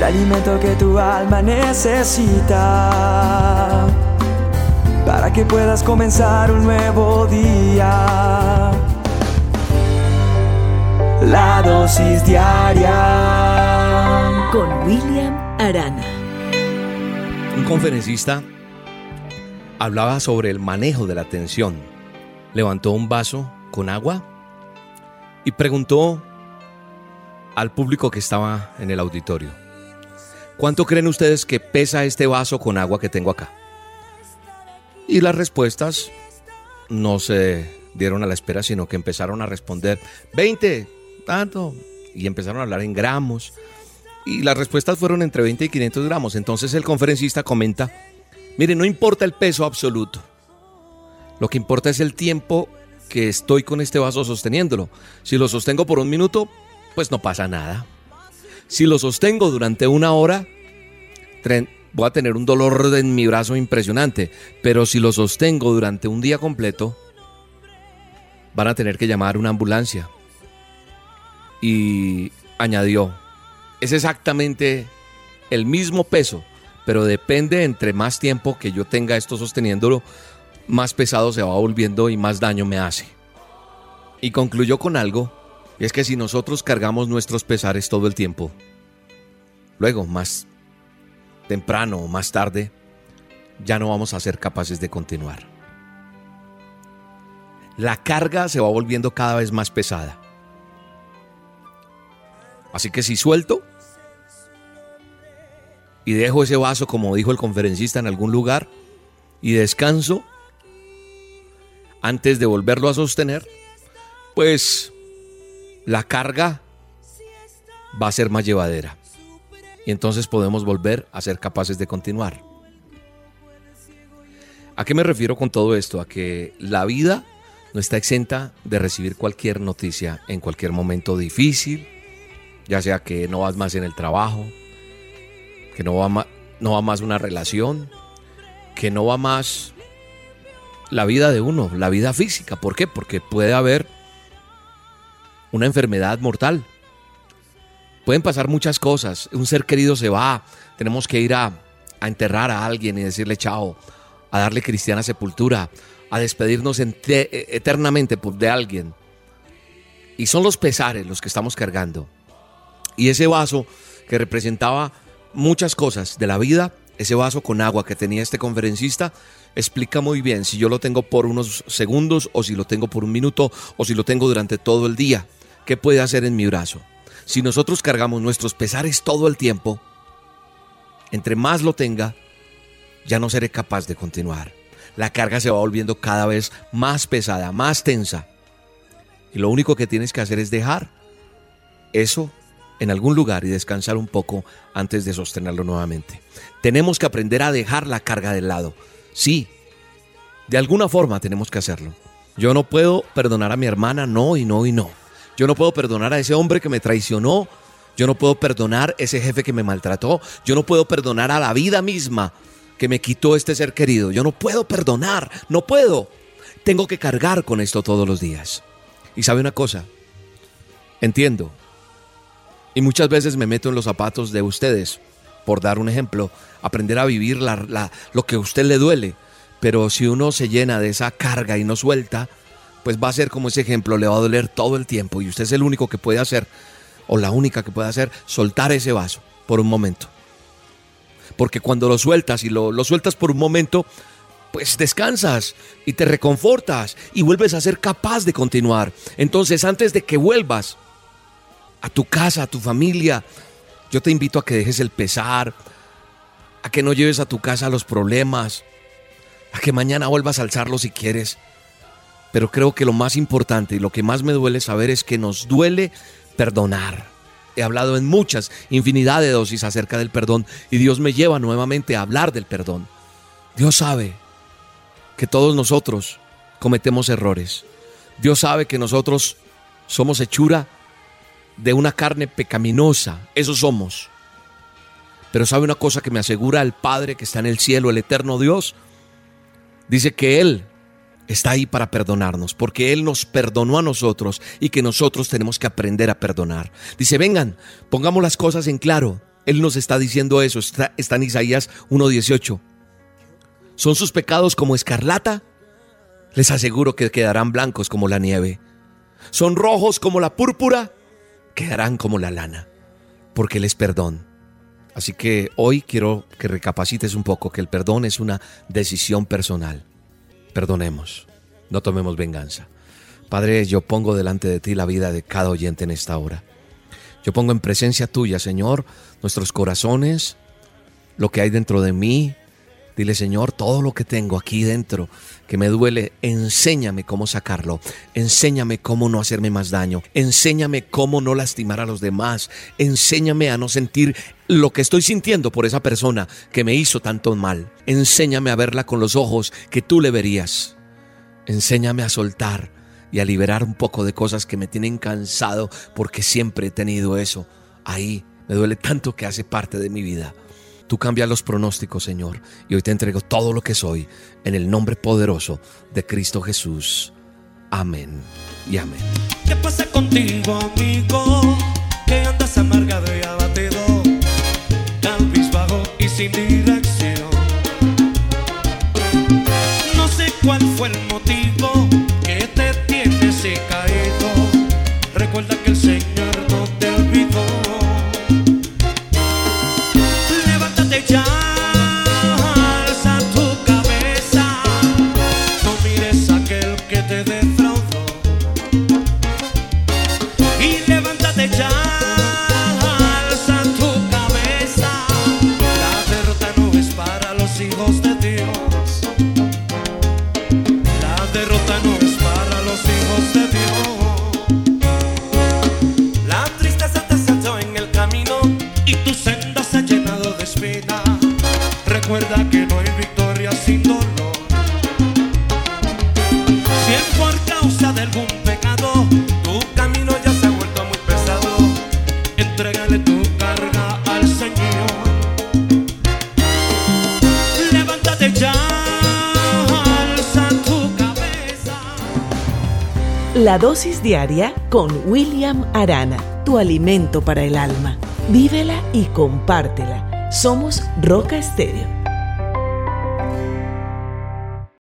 el alimento que tu alma necesita para que puedas comenzar un nuevo día. La dosis diaria con William Arana. Un conferencista hablaba sobre el manejo de la atención. Levantó un vaso con agua y preguntó al público que estaba en el auditorio, ¿cuánto creen ustedes que pesa este vaso con agua que tengo acá? Y las respuestas no se dieron a la espera, sino que empezaron a responder 20, tanto, y empezaron a hablar en gramos. Y las respuestas fueron entre 20 y 500 gramos. Entonces el conferencista comenta, mire, no importa el peso absoluto, lo que importa es el tiempo que estoy con este vaso sosteniéndolo. Si lo sostengo por un minuto, pues no pasa nada. Si lo sostengo durante una hora, voy a tener un dolor en mi brazo impresionante. Pero si lo sostengo durante un día completo, van a tener que llamar una ambulancia. Y añadió, es exactamente el mismo peso, pero depende entre más tiempo que yo tenga esto sosteniéndolo, más pesado se va volviendo y más daño me hace. Y concluyó con algo es que si nosotros cargamos nuestros pesares todo el tiempo, luego, más temprano o más tarde, ya no vamos a ser capaces de continuar. La carga se va volviendo cada vez más pesada. Así que si suelto y dejo ese vaso, como dijo el conferencista, en algún lugar y descanso antes de volverlo a sostener, pues la carga va a ser más llevadera. Y entonces podemos volver a ser capaces de continuar. ¿A qué me refiero con todo esto? A que la vida no está exenta de recibir cualquier noticia en cualquier momento difícil, ya sea que no vas más en el trabajo, que no va, no va más una relación, que no va más la vida de uno, la vida física. ¿Por qué? Porque puede haber una enfermedad mortal. Pueden pasar muchas cosas. Un ser querido se va. Tenemos que ir a, enterrar a alguien y decirle chao. A darle cristiana sepultura. A despedirnos eternamente de alguien. Y son los pesares los que estamos cargando. Y ese vaso que representaba muchas cosas de la vida, ese vaso con agua que tenía este conferencista, explica muy bien si yo lo tengo por unos segundos o si lo tengo por un minuto o si lo tengo durante todo el día. ¿Qué puede hacer en mi brazo? Si nosotros cargamos nuestros pesares todo el tiempo, entre más lo tenga, ya no seré capaz de continuar. La carga se va volviendo cada vez más pesada, más tensa. Y lo único que tienes que hacer es dejar eso en algún lugar y descansar un poco antes de sostenerlo nuevamente. Tenemos que aprender a dejar la carga del lado. Sí, de alguna forma tenemos que hacerlo. Yo no puedo perdonar a mi hermana, no y no y no. Yo no puedo perdonar a ese hombre que me traicionó. Yo no puedo perdonar a ese jefe que me maltrató. Yo no puedo perdonar a la vida misma que me quitó este ser querido. Yo no puedo perdonar. No puedo. Tengo que cargar con esto todos los días. Y sabe una cosa. Entiendo. Y muchas veces me meto en los zapatos de ustedes. Por dar un ejemplo. Aprender a vivir lo que a usted le duele. Pero si uno se llena de esa carga y no suelta, pues va a ser como ese ejemplo, le va a doler todo el tiempo y usted es el único que puede hacer, o la única que puede hacer, soltar ese vaso por un momento. Porque cuando lo sueltas y lo, lo sueltas por un momento, pues descansas y te reconfortas y vuelves a ser capaz de continuar. Entonces, antes de que vuelvas a tu casa, a tu familia, yo te invito a que dejes el pesar, a que no lleves a tu casa los problemas, a que mañana vuelvas a alzarlo si quieres pero creo que lo más importante y lo que más me duele saber es que nos duele perdonar. He hablado en muchas, infinidad de dosis acerca del perdón y Dios me lleva nuevamente a hablar del perdón. Dios sabe que todos nosotros cometemos errores. Dios sabe que nosotros somos hechura de una carne pecaminosa. Eso somos. Pero sabe una cosa que me asegura el Padre que está en el cielo, el eterno Dios. Dice que Él está ahí para perdonarnos, porque Él nos perdonó a nosotros y que nosotros tenemos que aprender a perdonar. Dice, vengan, pongamos las cosas en claro. Él nos está diciendo eso, está, está en Isaías 1.18. ¿Son sus pecados como escarlata? Les aseguro que quedarán blancos como la nieve. ¿Son rojos como la púrpura? Quedarán como la lana, porque Él es perdón. Así que hoy quiero que recapacites un poco que el perdón es una decisión personal. Perdonemos, no tomemos venganza. Padre, yo pongo delante de ti la vida de cada oyente en esta hora. Yo pongo en presencia tuya, Señor, nuestros corazones, lo que hay dentro de mí. Dile, Señor, todo lo que tengo aquí dentro que me duele, enséñame cómo sacarlo, enséñame cómo no hacerme más daño, enséñame cómo no lastimar a los demás, enséñame a no sentir lo que estoy sintiendo por esa persona que me hizo tanto mal, enséñame a verla con los ojos que tú le verías, enséñame a soltar y a liberar un poco de cosas que me tienen cansado porque siempre he tenido eso. Ahí, me duele tanto que hace parte de mi vida. Tú cambias los pronósticos, Señor, y hoy te entrego todo lo que soy en el nombre poderoso de Cristo Jesús. Amén y amén. ¿Qué pasa contigo, amigo? Que andas amargado y abatido, bajo y sin dirección. No sé cuál fue el motivo que te tiene así caído. Recuerda que el Señor Es por causa de algún pecado, tu camino ya se ha vuelto muy pesado, entrégale tu carga al Señor. Levántate ya, alza tu cabeza. La dosis diaria con William Arana, tu alimento para el alma. Vívela y compártela. Somos Roca Estéreo